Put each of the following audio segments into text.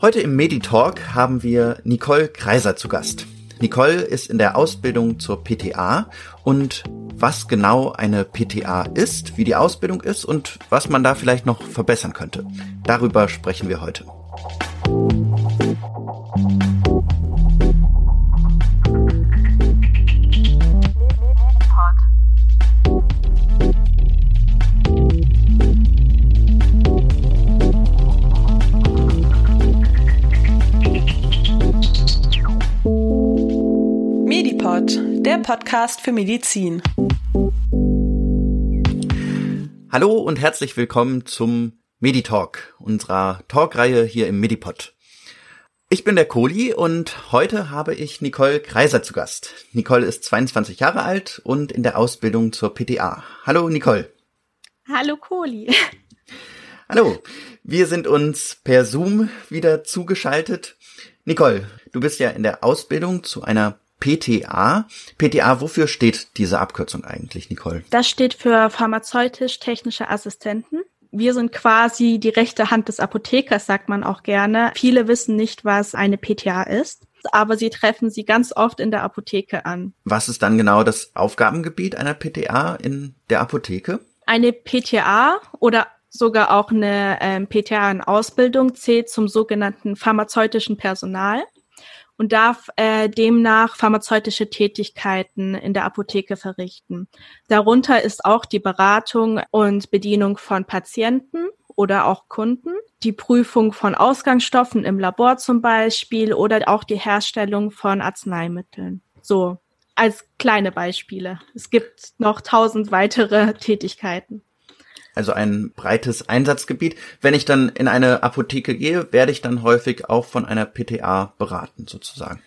Heute im Meditalk haben wir Nicole Kreiser zu Gast. Nicole ist in der Ausbildung zur PTA und was genau eine PTA ist, wie die Ausbildung ist und was man da vielleicht noch verbessern könnte. Darüber sprechen wir heute. Der Podcast für Medizin. Hallo und herzlich willkommen zum Meditalk, unserer Talkreihe hier im Medipod. Ich bin der Kohli und heute habe ich Nicole Kreiser zu Gast. Nicole ist 22 Jahre alt und in der Ausbildung zur PTA. Hallo Nicole. Hallo Kohli. Hallo, wir sind uns per Zoom wieder zugeschaltet. Nicole, du bist ja in der Ausbildung zu einer PTA. PTA, wofür steht diese Abkürzung eigentlich, Nicole? Das steht für pharmazeutisch-technische Assistenten. Wir sind quasi die rechte Hand des Apothekers, sagt man auch gerne. Viele wissen nicht, was eine PTA ist, aber sie treffen sie ganz oft in der Apotheke an. Was ist dann genau das Aufgabengebiet einer PTA in der Apotheke? Eine PTA oder sogar auch eine ähm, PTA in Ausbildung zählt zum sogenannten pharmazeutischen Personal und darf äh, demnach pharmazeutische Tätigkeiten in der Apotheke verrichten. Darunter ist auch die Beratung und Bedienung von Patienten oder auch Kunden, die Prüfung von Ausgangsstoffen im Labor zum Beispiel oder auch die Herstellung von Arzneimitteln. So als kleine Beispiele. Es gibt noch tausend weitere Tätigkeiten also ein breites Einsatzgebiet. Wenn ich dann in eine Apotheke gehe, werde ich dann häufig auch von einer PTA beraten, sozusagen.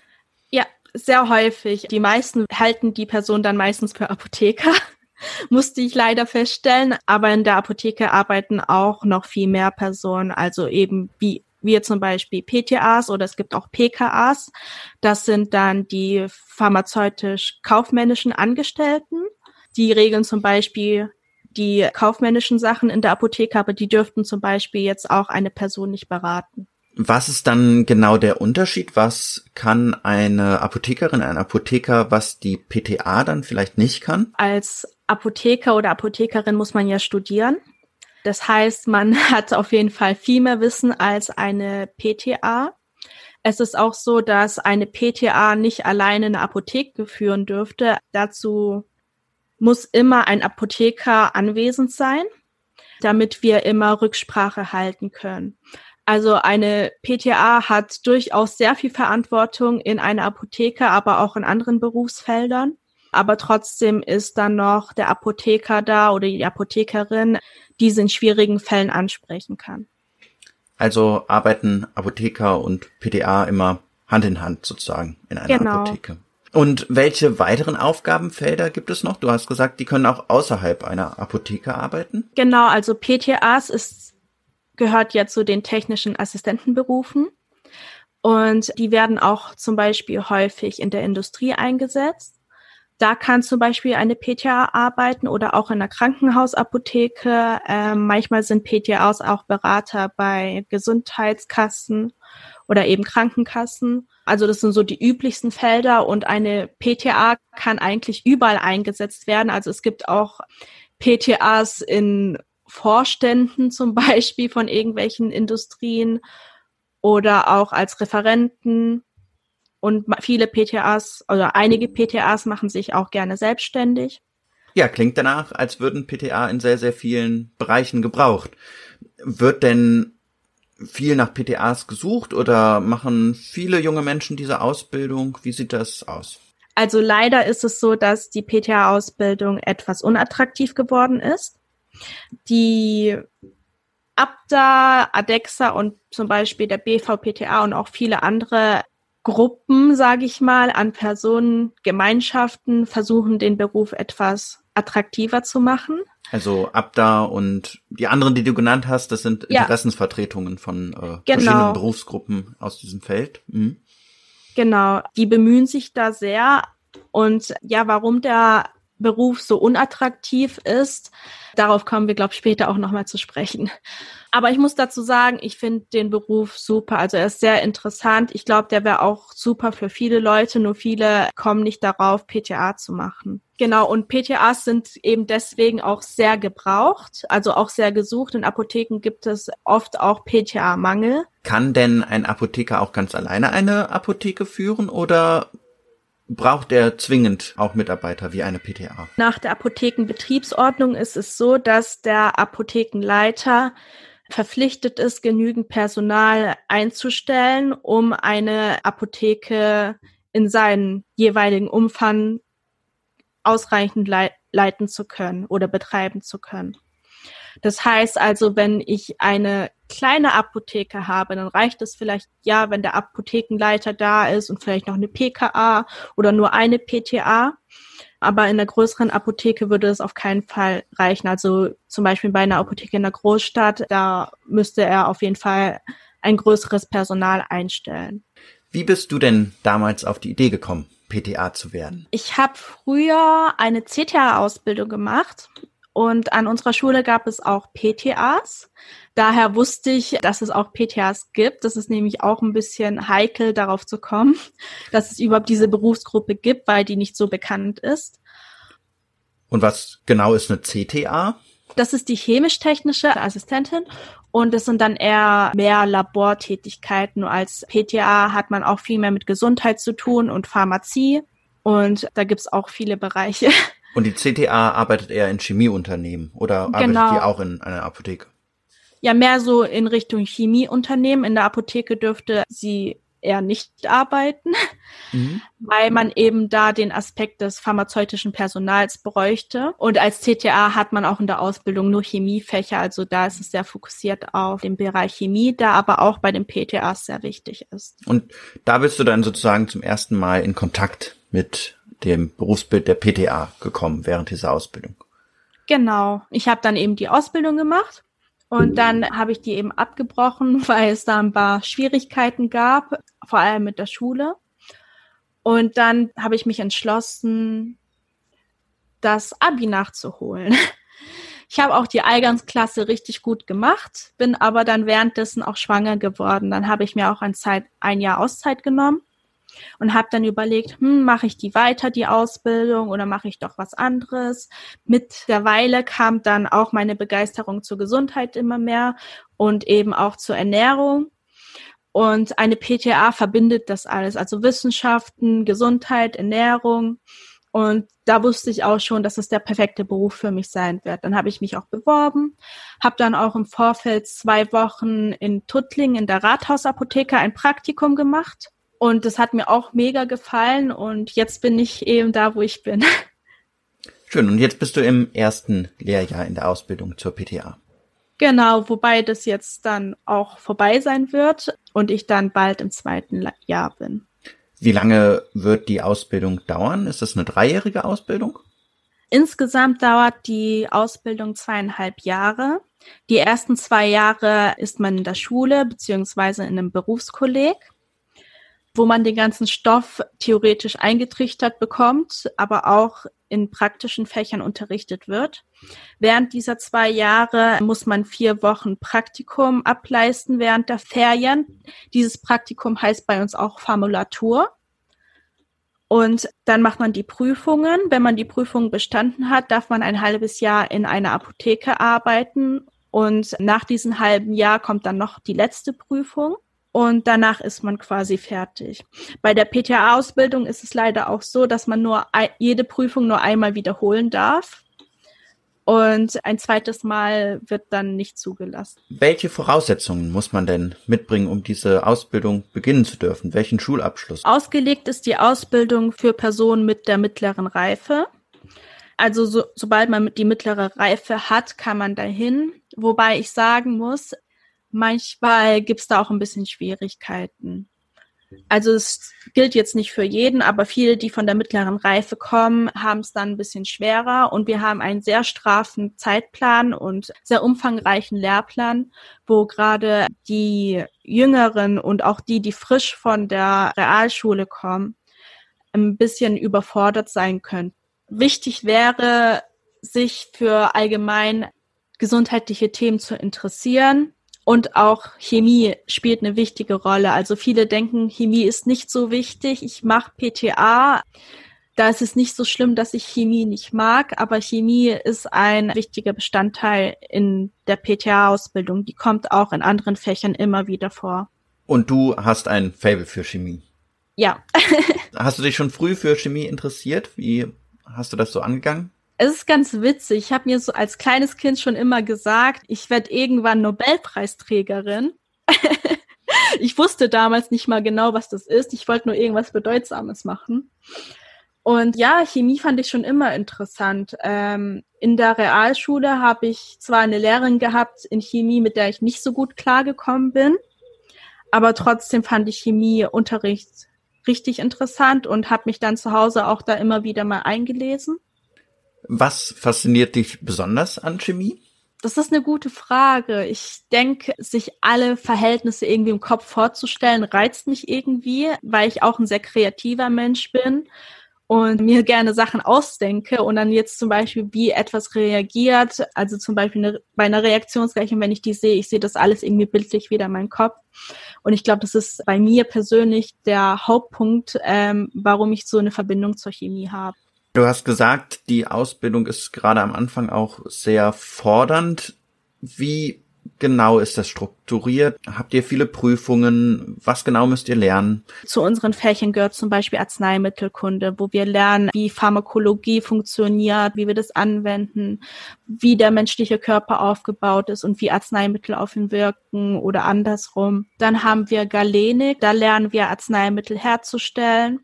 Ja, sehr häufig. Die meisten halten die Person dann meistens für Apotheker. Musste ich leider feststellen. Aber in der Apotheke arbeiten auch noch viel mehr Personen, also eben wie wir zum Beispiel PTAs oder es gibt auch PKAs. Das sind dann die pharmazeutisch-kaufmännischen Angestellten. Die regeln zum Beispiel die kaufmännischen Sachen in der Apotheke, aber die dürften zum Beispiel jetzt auch eine Person nicht beraten. Was ist dann genau der Unterschied? Was kann eine Apothekerin, ein Apotheker, was die PTA dann vielleicht nicht kann? Als Apotheker oder Apothekerin muss man ja studieren. Das heißt, man hat auf jeden Fall viel mehr Wissen als eine PTA. Es ist auch so, dass eine PTA nicht alleine eine Apotheke führen dürfte. Dazu muss immer ein Apotheker anwesend sein, damit wir immer Rücksprache halten können. Also eine PTA hat durchaus sehr viel Verantwortung in einer Apotheke, aber auch in anderen Berufsfeldern. Aber trotzdem ist dann noch der Apotheker da oder die Apothekerin, die sie in schwierigen Fällen ansprechen kann. Also arbeiten Apotheker und PTA immer Hand in Hand sozusagen in einer genau. Apotheke. Und welche weiteren Aufgabenfelder gibt es noch? Du hast gesagt, die können auch außerhalb einer Apotheke arbeiten. Genau, also PTAs ist, gehört ja zu den technischen Assistentenberufen. Und die werden auch zum Beispiel häufig in der Industrie eingesetzt. Da kann zum Beispiel eine PTA arbeiten oder auch in der Krankenhausapotheke. Ähm, manchmal sind PTAs auch Berater bei Gesundheitskassen oder eben Krankenkassen. Also das sind so die üblichsten Felder und eine PTA kann eigentlich überall eingesetzt werden. Also es gibt auch PTAs in Vorständen zum Beispiel von irgendwelchen Industrien oder auch als Referenten. Und viele PTAs oder einige PTAs machen sich auch gerne selbstständig. Ja, klingt danach, als würden PTA in sehr, sehr vielen Bereichen gebraucht. Wird denn viel nach PTAs gesucht oder machen viele junge Menschen diese Ausbildung? Wie sieht das aus? Also leider ist es so, dass die PTA-Ausbildung etwas unattraktiv geworden ist. Die Abda, ADEXA und zum Beispiel der BVPTA und auch viele andere Gruppen, sage ich mal, an Personen, Gemeinschaften versuchen, den Beruf etwas attraktiver zu machen. Also Abda und die anderen, die du genannt hast, das sind ja. Interessensvertretungen von äh, genau. verschiedenen Berufsgruppen aus diesem Feld. Mhm. Genau, die bemühen sich da sehr. Und ja, warum der Beruf so unattraktiv ist. Darauf kommen wir, glaube ich, später auch nochmal zu sprechen. Aber ich muss dazu sagen, ich finde den Beruf super. Also er ist sehr interessant. Ich glaube, der wäre auch super für viele Leute, nur viele kommen nicht darauf, PTA zu machen. Genau, und PTAs sind eben deswegen auch sehr gebraucht, also auch sehr gesucht. In Apotheken gibt es oft auch PTA-Mangel. Kann denn ein Apotheker auch ganz alleine eine Apotheke führen oder braucht er zwingend auch Mitarbeiter wie eine PTA? Nach der Apothekenbetriebsordnung ist es so, dass der Apothekenleiter verpflichtet ist, genügend Personal einzustellen, um eine Apotheke in seinen jeweiligen Umfang ausreichend lei leiten zu können oder betreiben zu können. Das heißt also, wenn ich eine kleine Apotheke habe, dann reicht es vielleicht, ja, wenn der Apothekenleiter da ist und vielleicht noch eine PKA oder nur eine PTA. Aber in einer größeren Apotheke würde es auf keinen Fall reichen. Also zum Beispiel bei einer Apotheke in der Großstadt, da müsste er auf jeden Fall ein größeres Personal einstellen. Wie bist du denn damals auf die Idee gekommen, PTA zu werden? Ich habe früher eine CTA-Ausbildung gemacht und an unserer Schule gab es auch PTAs. Daher wusste ich, dass es auch PTAs gibt. Das ist nämlich auch ein bisschen heikel, darauf zu kommen, dass es überhaupt diese Berufsgruppe gibt, weil die nicht so bekannt ist. Und was genau ist eine CTA? Das ist die chemisch-technische Assistentin und es sind dann eher mehr Labortätigkeiten. Nur als PTA hat man auch viel mehr mit Gesundheit zu tun und Pharmazie. Und da gibt's auch viele Bereiche. Und die CTA arbeitet eher in Chemieunternehmen oder arbeitet genau. die auch in einer Apotheke? Ja, mehr so in Richtung Chemieunternehmen. In der Apotheke dürfte sie eher nicht arbeiten, mhm. weil man eben da den Aspekt des pharmazeutischen Personals bräuchte. Und als CTA hat man auch in der Ausbildung nur Chemiefächer, also da ist es sehr fokussiert auf den Bereich Chemie, der aber auch bei den PTAs sehr wichtig ist. Und da bist du dann sozusagen zum ersten Mal in Kontakt mit dem Berufsbild der PTA gekommen während dieser Ausbildung. Genau. Ich habe dann eben die Ausbildung gemacht und dann habe ich die eben abgebrochen, weil es da ein paar Schwierigkeiten gab, vor allem mit der Schule. Und dann habe ich mich entschlossen, das Abi nachzuholen. Ich habe auch die Eingangsklasse richtig gut gemacht, bin aber dann währenddessen auch schwanger geworden. Dann habe ich mir auch ein, Zeit, ein Jahr Auszeit genommen und habe dann überlegt, hm, mache ich die weiter, die Ausbildung, oder mache ich doch was anderes. Mit der Weile kam dann auch meine Begeisterung zur Gesundheit immer mehr und eben auch zur Ernährung. Und eine PTA verbindet das alles, also Wissenschaften, Gesundheit, Ernährung. Und da wusste ich auch schon, dass es der perfekte Beruf für mich sein wird. Dann habe ich mich auch beworben, habe dann auch im Vorfeld zwei Wochen in Tuttling in der Rathausapotheke ein Praktikum gemacht und das hat mir auch mega gefallen und jetzt bin ich eben da, wo ich bin. Schön. Und jetzt bist du im ersten Lehrjahr in der Ausbildung zur PTA. Genau, wobei das jetzt dann auch vorbei sein wird und ich dann bald im zweiten Jahr bin. Wie lange wird die Ausbildung dauern? Ist das eine dreijährige Ausbildung? Insgesamt dauert die Ausbildung zweieinhalb Jahre. Die ersten zwei Jahre ist man in der Schule beziehungsweise in einem Berufskolleg wo man den ganzen Stoff theoretisch eingetrichtert bekommt, aber auch in praktischen Fächern unterrichtet wird. Während dieser zwei Jahre muss man vier Wochen Praktikum ableisten während der Ferien. Dieses Praktikum heißt bei uns auch Formulatur. Und dann macht man die Prüfungen. Wenn man die Prüfungen bestanden hat, darf man ein halbes Jahr in einer Apotheke arbeiten. Und nach diesem halben Jahr kommt dann noch die letzte Prüfung und danach ist man quasi fertig. Bei der PTA-Ausbildung ist es leider auch so, dass man nur jede Prüfung nur einmal wiederholen darf. Und ein zweites Mal wird dann nicht zugelassen. Welche Voraussetzungen muss man denn mitbringen, um diese Ausbildung beginnen zu dürfen? Welchen Schulabschluss? Ausgelegt ist die Ausbildung für Personen mit der mittleren Reife. Also so, sobald man die mittlere Reife hat, kann man dahin. Wobei ich sagen muss, manchmal gibt's da auch ein bisschen Schwierigkeiten. Also es gilt jetzt nicht für jeden, aber viele, die von der mittleren Reife kommen, haben es dann ein bisschen schwerer und wir haben einen sehr straffen Zeitplan und sehr umfangreichen Lehrplan, wo gerade die Jüngeren und auch die, die frisch von der Realschule kommen, ein bisschen überfordert sein können. wichtig wäre, sich für allgemein gesundheitliche Themen zu interessieren. Und auch Chemie spielt eine wichtige Rolle. Also viele denken, Chemie ist nicht so wichtig. Ich mache PTA. Da ist es nicht so schlimm, dass ich Chemie nicht mag, aber Chemie ist ein wichtiger Bestandteil in der PTA-Ausbildung. Die kommt auch in anderen Fächern immer wieder vor. Und du hast ein Fable für Chemie. Ja. hast du dich schon früh für Chemie interessiert? Wie hast du das so angegangen? Es ist ganz witzig. Ich habe mir so als kleines Kind schon immer gesagt, ich werde irgendwann Nobelpreisträgerin. ich wusste damals nicht mal genau, was das ist. Ich wollte nur irgendwas Bedeutsames machen. Und ja, Chemie fand ich schon immer interessant. Ähm, in der Realschule habe ich zwar eine Lehrerin gehabt in Chemie, mit der ich nicht so gut klargekommen bin. Aber trotzdem fand ich Chemieunterricht richtig interessant und habe mich dann zu Hause auch da immer wieder mal eingelesen. Was fasziniert dich besonders an Chemie? Das ist eine gute Frage. Ich denke, sich alle Verhältnisse irgendwie im Kopf vorzustellen, reizt mich irgendwie, weil ich auch ein sehr kreativer Mensch bin und mir gerne Sachen ausdenke und dann jetzt zum Beispiel, wie etwas reagiert, also zum Beispiel eine, bei einer Reaktionsgleichung, wenn ich die sehe, ich sehe das alles irgendwie bildlich wieder in meinem Kopf. Und ich glaube, das ist bei mir persönlich der Hauptpunkt, ähm, warum ich so eine Verbindung zur Chemie habe. Du hast gesagt, die Ausbildung ist gerade am Anfang auch sehr fordernd. Wie genau ist das strukturiert? Habt ihr viele Prüfungen? Was genau müsst ihr lernen? Zu unseren Fächern gehört zum Beispiel Arzneimittelkunde, wo wir lernen, wie Pharmakologie funktioniert, wie wir das anwenden, wie der menschliche Körper aufgebaut ist und wie Arzneimittel auf ihn wirken oder andersrum. Dann haben wir Galenik, da lernen wir Arzneimittel herzustellen.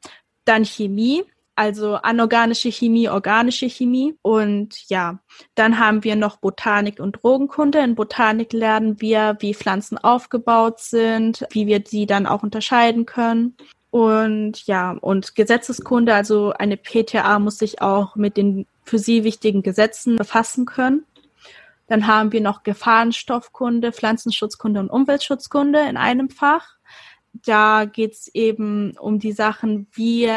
Dann Chemie, also anorganische Chemie, organische Chemie. Und ja, dann haben wir noch Botanik und Drogenkunde. In Botanik lernen wir, wie Pflanzen aufgebaut sind, wie wir sie dann auch unterscheiden können. Und ja, und Gesetzeskunde, also eine PTA muss sich auch mit den für sie wichtigen Gesetzen befassen können. Dann haben wir noch Gefahrenstoffkunde, Pflanzenschutzkunde und Umweltschutzkunde in einem Fach. Da geht's eben um die Sachen, wie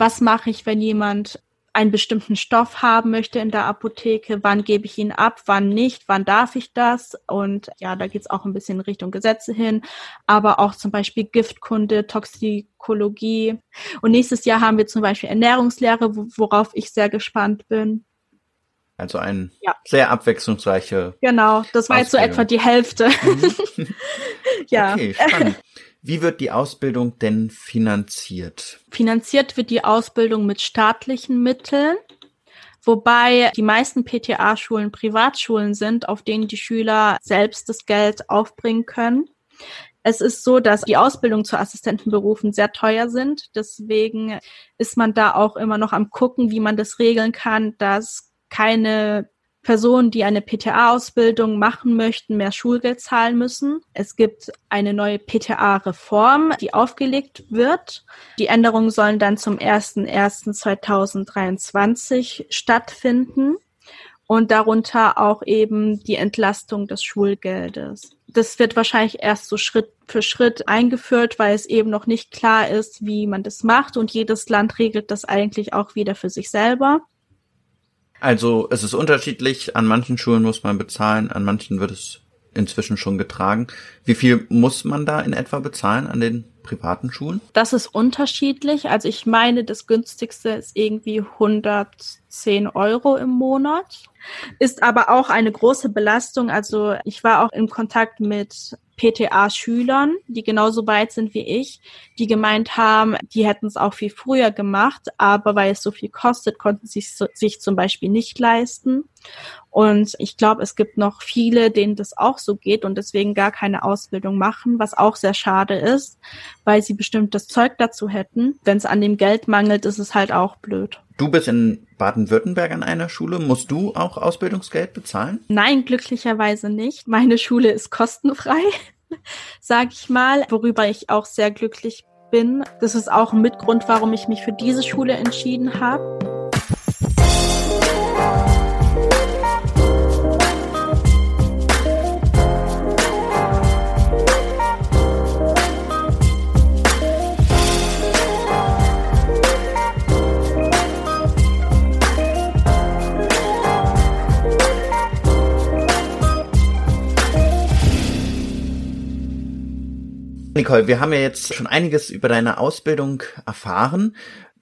was mache ich, wenn jemand einen bestimmten Stoff haben möchte in der Apotheke, wann gebe ich ihn ab, wann nicht, wann darf ich das? Und ja, da geht es auch ein bisschen in Richtung Gesetze hin, aber auch zum Beispiel Giftkunde, Toxikologie. Und nächstes Jahr haben wir zum Beispiel Ernährungslehre, worauf ich sehr gespannt bin. Also ein ja. sehr abwechslungsreiche. Genau, das war jetzt so etwa die Hälfte. Mhm. ja. Okay, spannend. Wie wird die Ausbildung denn finanziert? Finanziert wird die Ausbildung mit staatlichen Mitteln, wobei die meisten PTA-Schulen Privatschulen sind, auf denen die Schüler selbst das Geld aufbringen können. Es ist so, dass die Ausbildung zu Assistentenberufen sehr teuer sind. Deswegen ist man da auch immer noch am gucken, wie man das regeln kann, dass keine Personen, die eine PTA-Ausbildung machen möchten, mehr Schulgeld zahlen müssen. Es gibt eine neue PTA-Reform, die aufgelegt wird. Die Änderungen sollen dann zum 01.01.2023 stattfinden und darunter auch eben die Entlastung des Schulgeldes. Das wird wahrscheinlich erst so Schritt für Schritt eingeführt, weil es eben noch nicht klar ist, wie man das macht und jedes Land regelt das eigentlich auch wieder für sich selber. Also es ist unterschiedlich. An manchen Schulen muss man bezahlen, an manchen wird es inzwischen schon getragen. Wie viel muss man da in etwa bezahlen an den privaten Schulen? Das ist unterschiedlich. Also ich meine, das günstigste ist irgendwie 110 Euro im Monat. Ist aber auch eine große Belastung. Also ich war auch in Kontakt mit PTA-Schülern, die genauso weit sind wie ich, die gemeint haben, die hätten es auch viel früher gemacht, aber weil es so viel kostet, konnten sie sich zum Beispiel nicht leisten. Und ich glaube, es gibt noch viele, denen das auch so geht und deswegen gar keine Ausbildung machen, was auch sehr schade ist, weil sie bestimmt das Zeug dazu hätten. Wenn es an dem Geld mangelt, ist es halt auch blöd. Du bist in Baden-Württemberg an einer Schule. Musst du auch Ausbildungsgeld bezahlen? Nein, glücklicherweise nicht. Meine Schule ist kostenfrei, sage ich mal, worüber ich auch sehr glücklich bin. Das ist auch ein Mitgrund, warum ich mich für diese Schule entschieden habe. Nicole, wir haben ja jetzt schon einiges über deine Ausbildung erfahren.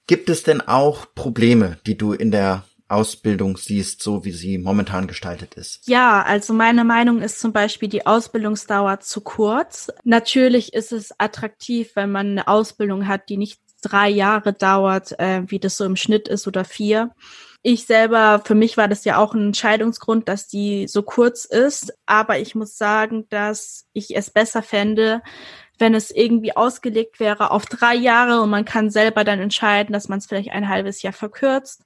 Gibt es denn auch Probleme, die du in der Ausbildung siehst, so wie sie momentan gestaltet ist? Ja, also meine Meinung ist zum Beispiel die Ausbildungsdauer zu kurz. Natürlich ist es attraktiv, wenn man eine Ausbildung hat, die nicht drei Jahre dauert, äh, wie das so im Schnitt ist oder vier. Ich selber, für mich war das ja auch ein Entscheidungsgrund, dass die so kurz ist. Aber ich muss sagen, dass ich es besser fände, wenn es irgendwie ausgelegt wäre auf drei Jahre und man kann selber dann entscheiden, dass man es vielleicht ein halbes Jahr verkürzt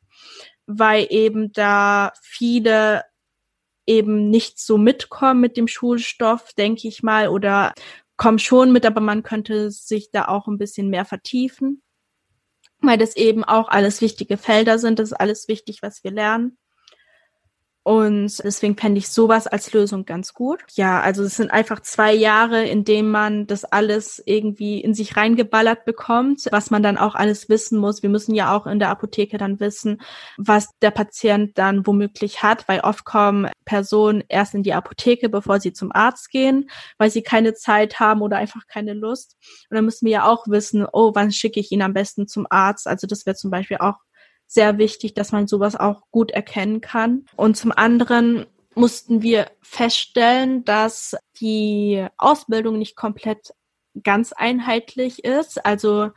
weil eben da viele eben nicht so mitkommen mit dem Schulstoff, denke ich mal, oder kommen schon mit, aber man könnte sich da auch ein bisschen mehr vertiefen, weil das eben auch alles wichtige Felder sind, das ist alles wichtig, was wir lernen. Und deswegen fände ich sowas als Lösung ganz gut. Ja, also es sind einfach zwei Jahre, in denen man das alles irgendwie in sich reingeballert bekommt, was man dann auch alles wissen muss. Wir müssen ja auch in der Apotheke dann wissen, was der Patient dann womöglich hat, weil oft kommen Personen erst in die Apotheke, bevor sie zum Arzt gehen, weil sie keine Zeit haben oder einfach keine Lust. Und dann müssen wir ja auch wissen, oh, wann schicke ich ihn am besten zum Arzt? Also das wäre zum Beispiel auch sehr wichtig, dass man sowas auch gut erkennen kann. Und zum anderen mussten wir feststellen, dass die Ausbildung nicht komplett ganz einheitlich ist. Also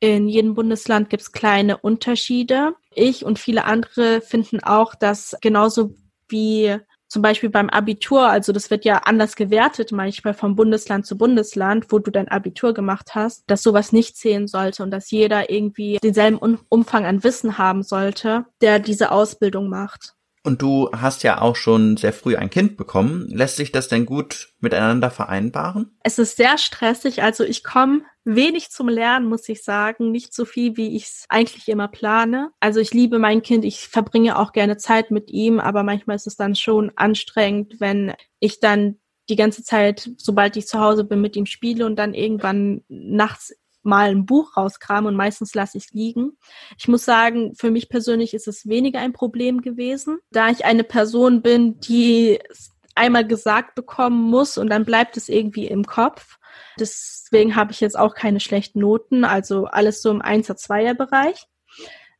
in jedem Bundesland gibt es kleine Unterschiede. Ich und viele andere finden auch, dass genauso wie zum Beispiel beim Abitur, also das wird ja anders gewertet manchmal vom Bundesland zu Bundesland, wo du dein Abitur gemacht hast, dass sowas nicht zählen sollte und dass jeder irgendwie denselben Umfang an Wissen haben sollte, der diese Ausbildung macht. Und du hast ja auch schon sehr früh ein Kind bekommen. Lässt sich das denn gut miteinander vereinbaren? Es ist sehr stressig. Also ich komme wenig zum Lernen, muss ich sagen. Nicht so viel, wie ich es eigentlich immer plane. Also ich liebe mein Kind. Ich verbringe auch gerne Zeit mit ihm. Aber manchmal ist es dann schon anstrengend, wenn ich dann die ganze Zeit, sobald ich zu Hause bin, mit ihm spiele und dann irgendwann nachts mal ein Buch rauskram und meistens lasse ich es liegen. Ich muss sagen, für mich persönlich ist es weniger ein Problem gewesen, da ich eine Person bin, die einmal gesagt bekommen muss und dann bleibt es irgendwie im Kopf. Deswegen habe ich jetzt auch keine schlechten Noten, also alles so im 1er, 2er Bereich.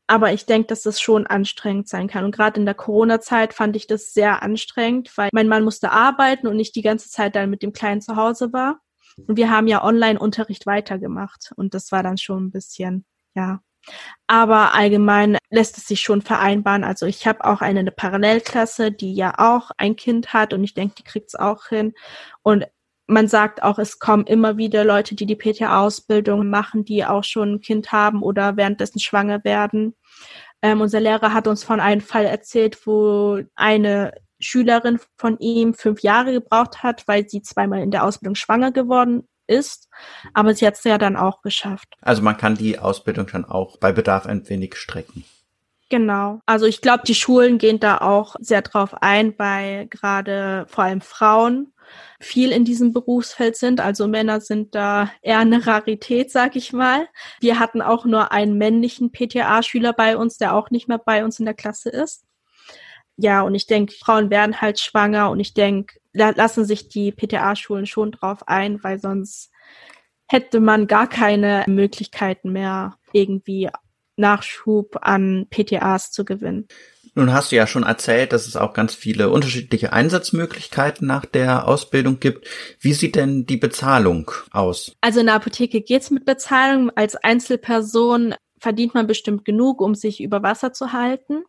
Aber ich denke, dass das schon anstrengend sein kann. Und gerade in der Corona-Zeit fand ich das sehr anstrengend, weil mein Mann musste arbeiten und nicht die ganze Zeit dann mit dem Kleinen zu Hause war. Und wir haben ja Online-Unterricht weitergemacht und das war dann schon ein bisschen, ja. Aber allgemein lässt es sich schon vereinbaren. Also ich habe auch eine, eine Parallelklasse, die ja auch ein Kind hat und ich denke, die kriegt es auch hin. Und man sagt auch, es kommen immer wieder Leute, die die PTA-Ausbildung machen, die auch schon ein Kind haben oder währenddessen schwanger werden. Ähm, unser Lehrer hat uns von einem Fall erzählt, wo eine Schülerin von ihm fünf Jahre gebraucht hat, weil sie zweimal in der Ausbildung schwanger geworden ist. Aber sie hat es ja dann auch geschafft. Also man kann die Ausbildung dann auch bei Bedarf ein wenig strecken. Genau. Also ich glaube, die Schulen gehen da auch sehr drauf ein, weil gerade vor allem Frauen viel in diesem Berufsfeld sind. Also Männer sind da eher eine Rarität, sag ich mal. Wir hatten auch nur einen männlichen PTA-Schüler bei uns, der auch nicht mehr bei uns in der Klasse ist ja, und ich denke, Frauen werden halt schwanger und ich denke, da lassen sich die PTA-Schulen schon drauf ein, weil sonst hätte man gar keine Möglichkeiten mehr, irgendwie Nachschub an PTAs zu gewinnen. Nun hast du ja schon erzählt, dass es auch ganz viele unterschiedliche Einsatzmöglichkeiten nach der Ausbildung gibt. Wie sieht denn die Bezahlung aus? Also in der Apotheke geht's mit Bezahlung. Als Einzelperson verdient man bestimmt genug, um sich über Wasser zu halten.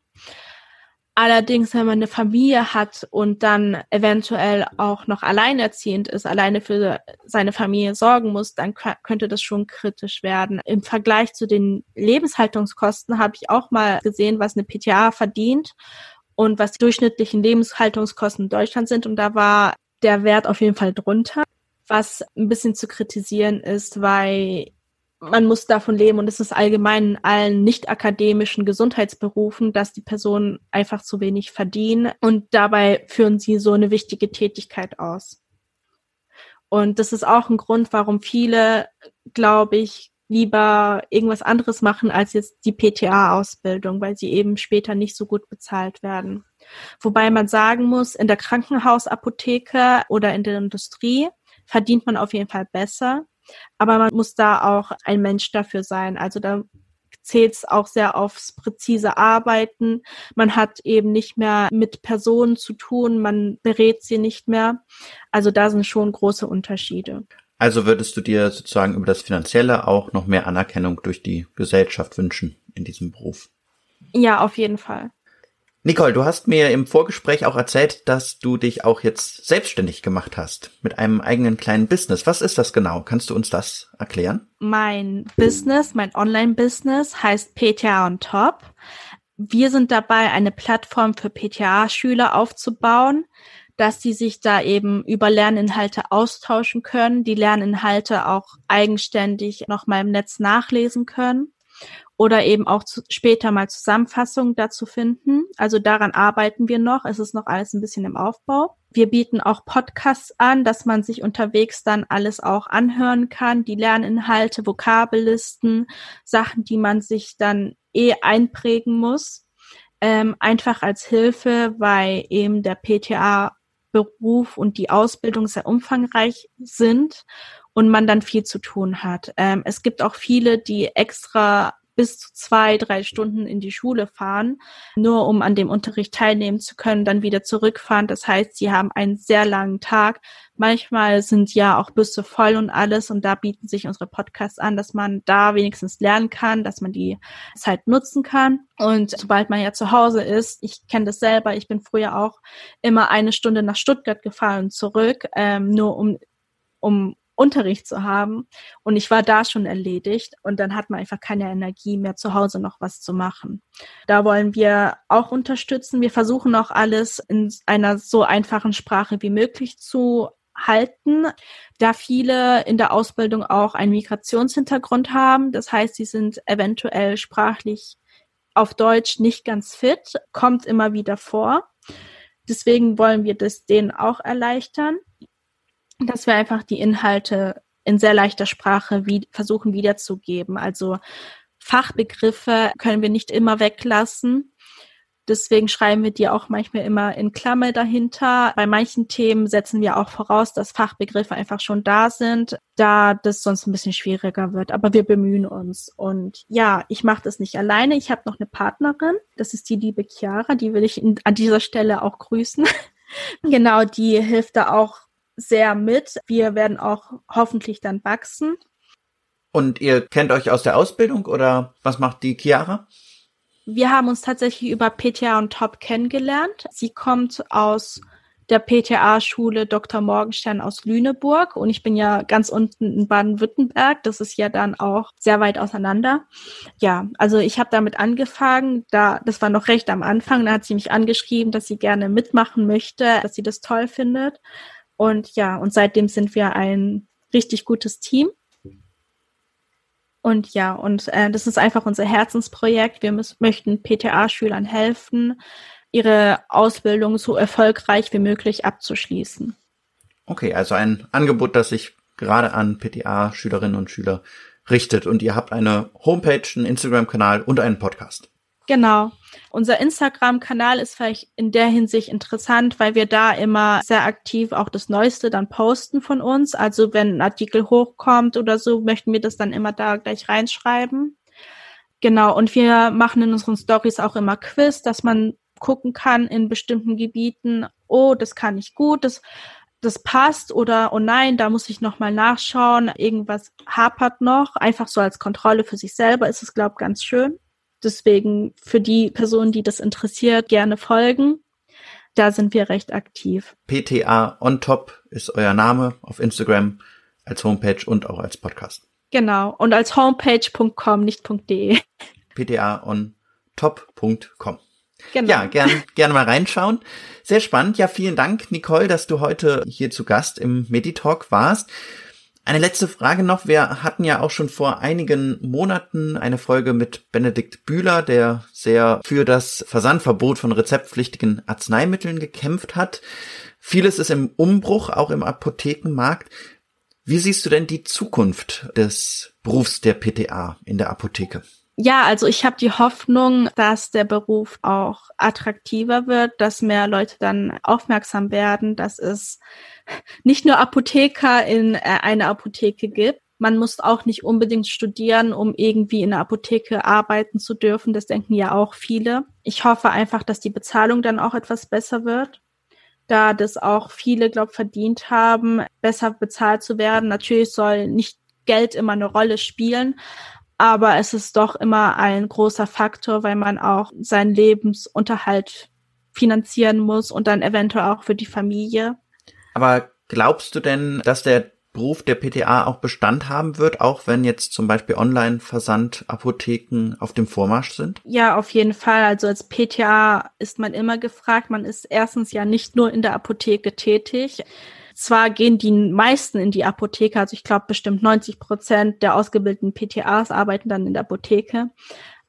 Allerdings, wenn man eine Familie hat und dann eventuell auch noch alleinerziehend ist, alleine für seine Familie sorgen muss, dann könnte das schon kritisch werden. Im Vergleich zu den Lebenshaltungskosten habe ich auch mal gesehen, was eine PTA verdient und was die durchschnittlichen Lebenshaltungskosten in Deutschland sind. Und da war der Wert auf jeden Fall drunter, was ein bisschen zu kritisieren ist, weil man muss davon leben und es ist allgemein in allen nicht akademischen Gesundheitsberufen, dass die Personen einfach zu wenig verdienen und dabei führen sie so eine wichtige Tätigkeit aus. Und das ist auch ein Grund, warum viele, glaube ich, lieber irgendwas anderes machen als jetzt die PTA-Ausbildung, weil sie eben später nicht so gut bezahlt werden. Wobei man sagen muss, in der Krankenhausapotheke oder in der Industrie verdient man auf jeden Fall besser Aber man muss da auch ein Mensch dafür sein. Also da zählt es auch sehr aufs präzise Arbeiten. Man hat eben nicht mehr mit Personen zu tun, man berät sie nicht mehr. Also da sind schon große Unterschiede. Also würdest du dir sozusagen über das Finanzielle auch noch mehr Anerkennung durch die Gesellschaft wünschen in diesem Beruf? Ja, auf jeden Fall. Nicole, du hast mir im Vorgespräch auch erzählt, dass du dich auch jetzt selbstständig gemacht hast mit einem eigenen kleinen Business. Was ist das genau? Kannst du uns das erklären? Mein Business, mein Online-Business heißt PTA on Top. Wir sind dabei, eine Plattform für PTA-Schüler aufzubauen, dass sie sich da eben über Lerninhalte austauschen können, die Lerninhalte auch eigenständig nochmal im Netz nachlesen können oder eben auch zu, später mal Zusammenfassungen dazu finden. Also daran arbeiten wir noch. Es ist noch alles ein bisschen im Aufbau. Wir bieten auch Podcasts an, dass man sich unterwegs dann alles auch anhören kann, die Lerninhalte, Vokabellisten, Sachen, die man sich dann eh einprägen muss. Ähm, einfach als Hilfe, weil eben der PTA Beruf und die Ausbildung sehr umfangreich sind und man dann viel zu tun hat. Ähm, es gibt auch viele, die extra bis zu zwei, drei Stunden in die Schule fahren, nur um an dem Unterricht teilnehmen zu können, dann wieder zurückfahren. Das heißt, sie haben einen sehr langen Tag. Manchmal sind ja auch Busse voll und alles und da bieten sich unsere Podcasts an, dass man da wenigstens lernen kann, dass man die Zeit nutzen kann. Und sobald man ja zu Hause ist, ich kenne das selber, ich bin früher auch immer eine Stunde nach Stuttgart gefahren und zurück, ähm, nur um um Unterricht zu haben. Und ich war da schon erledigt und dann hat man einfach keine Energie mehr zu Hause noch was zu machen. Da wollen wir auch unterstützen. Wir versuchen auch alles in einer so einfachen Sprache wie möglich zu halten, da viele in der Ausbildung auch einen Migrationshintergrund haben. Das heißt, sie sind eventuell sprachlich auf Deutsch nicht ganz fit, kommt immer wieder vor. Deswegen wollen wir das denen auch erleichtern dass wir einfach die Inhalte in sehr leichter Sprache wie, versuchen wiederzugeben. Also Fachbegriffe können wir nicht immer weglassen. Deswegen schreiben wir die auch manchmal immer in Klammer dahinter. Bei manchen Themen setzen wir auch voraus, dass Fachbegriffe einfach schon da sind, da das sonst ein bisschen schwieriger wird. Aber wir bemühen uns. Und ja, ich mache das nicht alleine. Ich habe noch eine Partnerin. Das ist die liebe Chiara. Die will ich an dieser Stelle auch grüßen. genau, die hilft da auch sehr mit. Wir werden auch hoffentlich dann wachsen. Und ihr kennt euch aus der Ausbildung oder was macht die Chiara? Wir haben uns tatsächlich über PTA und Top kennengelernt. Sie kommt aus der PTA-Schule Dr. Morgenstern aus Lüneburg und ich bin ja ganz unten in Baden-Württemberg. Das ist ja dann auch sehr weit auseinander. Ja, also ich habe damit angefangen. Da, das war noch recht am Anfang. Da hat sie mich angeschrieben, dass sie gerne mitmachen möchte, dass sie das toll findet. Und ja, und seitdem sind wir ein richtig gutes Team. Und ja, und äh, das ist einfach unser Herzensprojekt. Wir möchten PTA-Schülern helfen, ihre Ausbildung so erfolgreich wie möglich abzuschließen. Okay, also ein Angebot, das sich gerade an PTA-Schülerinnen und Schüler richtet. Und ihr habt eine Homepage, einen Instagram-Kanal und einen Podcast. Genau. Unser Instagram-Kanal ist vielleicht in der Hinsicht interessant, weil wir da immer sehr aktiv auch das Neueste dann posten von uns. Also wenn ein Artikel hochkommt oder so, möchten wir das dann immer da gleich reinschreiben. Genau. Und wir machen in unseren Stories auch immer Quiz, dass man gucken kann in bestimmten Gebieten, oh, das kann ich gut, das das passt oder oh nein, da muss ich noch mal nachschauen, irgendwas hapert noch, einfach so als Kontrolle für sich selber ist es glaube ganz schön. Deswegen für die Personen, die das interessiert, gerne folgen. Da sind wir recht aktiv. PTA on top ist euer Name auf Instagram als Homepage und auch als Podcast. Genau. Und als homepage.com, nicht .de. PTA on top.com. Genau. Ja, gern, gerne mal reinschauen. Sehr spannend. Ja, vielen Dank, Nicole, dass du heute hier zu Gast im Meditalk warst. Eine letzte Frage noch. Wir hatten ja auch schon vor einigen Monaten eine Folge mit Benedikt Bühler, der sehr für das Versandverbot von rezeptpflichtigen Arzneimitteln gekämpft hat. Vieles ist im Umbruch, auch im Apothekenmarkt. Wie siehst du denn die Zukunft des Berufs der PTA in der Apotheke? Ja, also ich habe die Hoffnung, dass der Beruf auch attraktiver wird, dass mehr Leute dann aufmerksam werden, dass es nicht nur Apotheker in äh, einer Apotheke gibt. man muss auch nicht unbedingt studieren, um irgendwie in der Apotheke arbeiten zu dürfen. Das denken ja auch viele. Ich hoffe einfach, dass die Bezahlung dann auch etwas besser wird, da das auch viele, glaube verdient haben, besser bezahlt zu werden. Natürlich soll nicht Geld immer eine Rolle spielen, aber es ist doch immer ein großer Faktor, weil man auch seinen Lebensunterhalt finanzieren muss und dann eventuell auch für die Familie. Aber glaubst du denn, dass der Beruf der PTA auch Bestand haben wird, auch wenn jetzt zum Beispiel Online-Versandapotheken auf dem Vormarsch sind? Ja, auf jeden Fall. Also als PTA ist man immer gefragt. Man ist erstens ja nicht nur in der Apotheke tätig. Zwar gehen die meisten in die Apotheke, also ich glaube bestimmt 90 Prozent der ausgebildeten PTAs arbeiten dann in der Apotheke.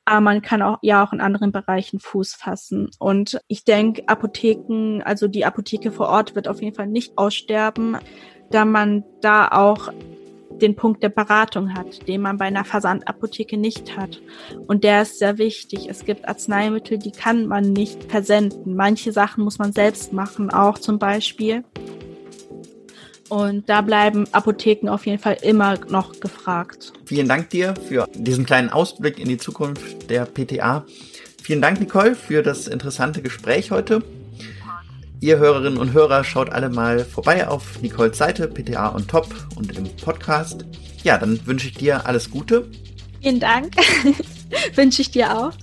Aber man kann auch ja auch in anderen Bereichen Fuß fassen. Und ich denke, Apotheken, also die Apotheke vor Ort wird auf jeden Fall nicht aussterben da man da auch den Punkt der Beratung hat, den man bei einer Versandapotheke nicht hat. Und der ist sehr wichtig. Es gibt Arzneimittel, die kann man nicht versenden. Manche Sachen muss man selbst machen, auch zum Beispiel. Und da bleiben Apotheken auf jeden Fall immer noch gefragt. Vielen Dank dir für diesen kleinen Ausblick in die Zukunft der PTA. Vielen Dank, Nicole, für das interessante Gespräch heute. Ihr Hörerinnen und Hörer schaut alle mal vorbei auf Nicoles Seite, PTA und Top und im Podcast. Ja, dann wünsche ich dir alles Gute. Vielen Dank. wünsche ich dir auch.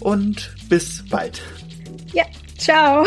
Und bis bald. Ja, ciao.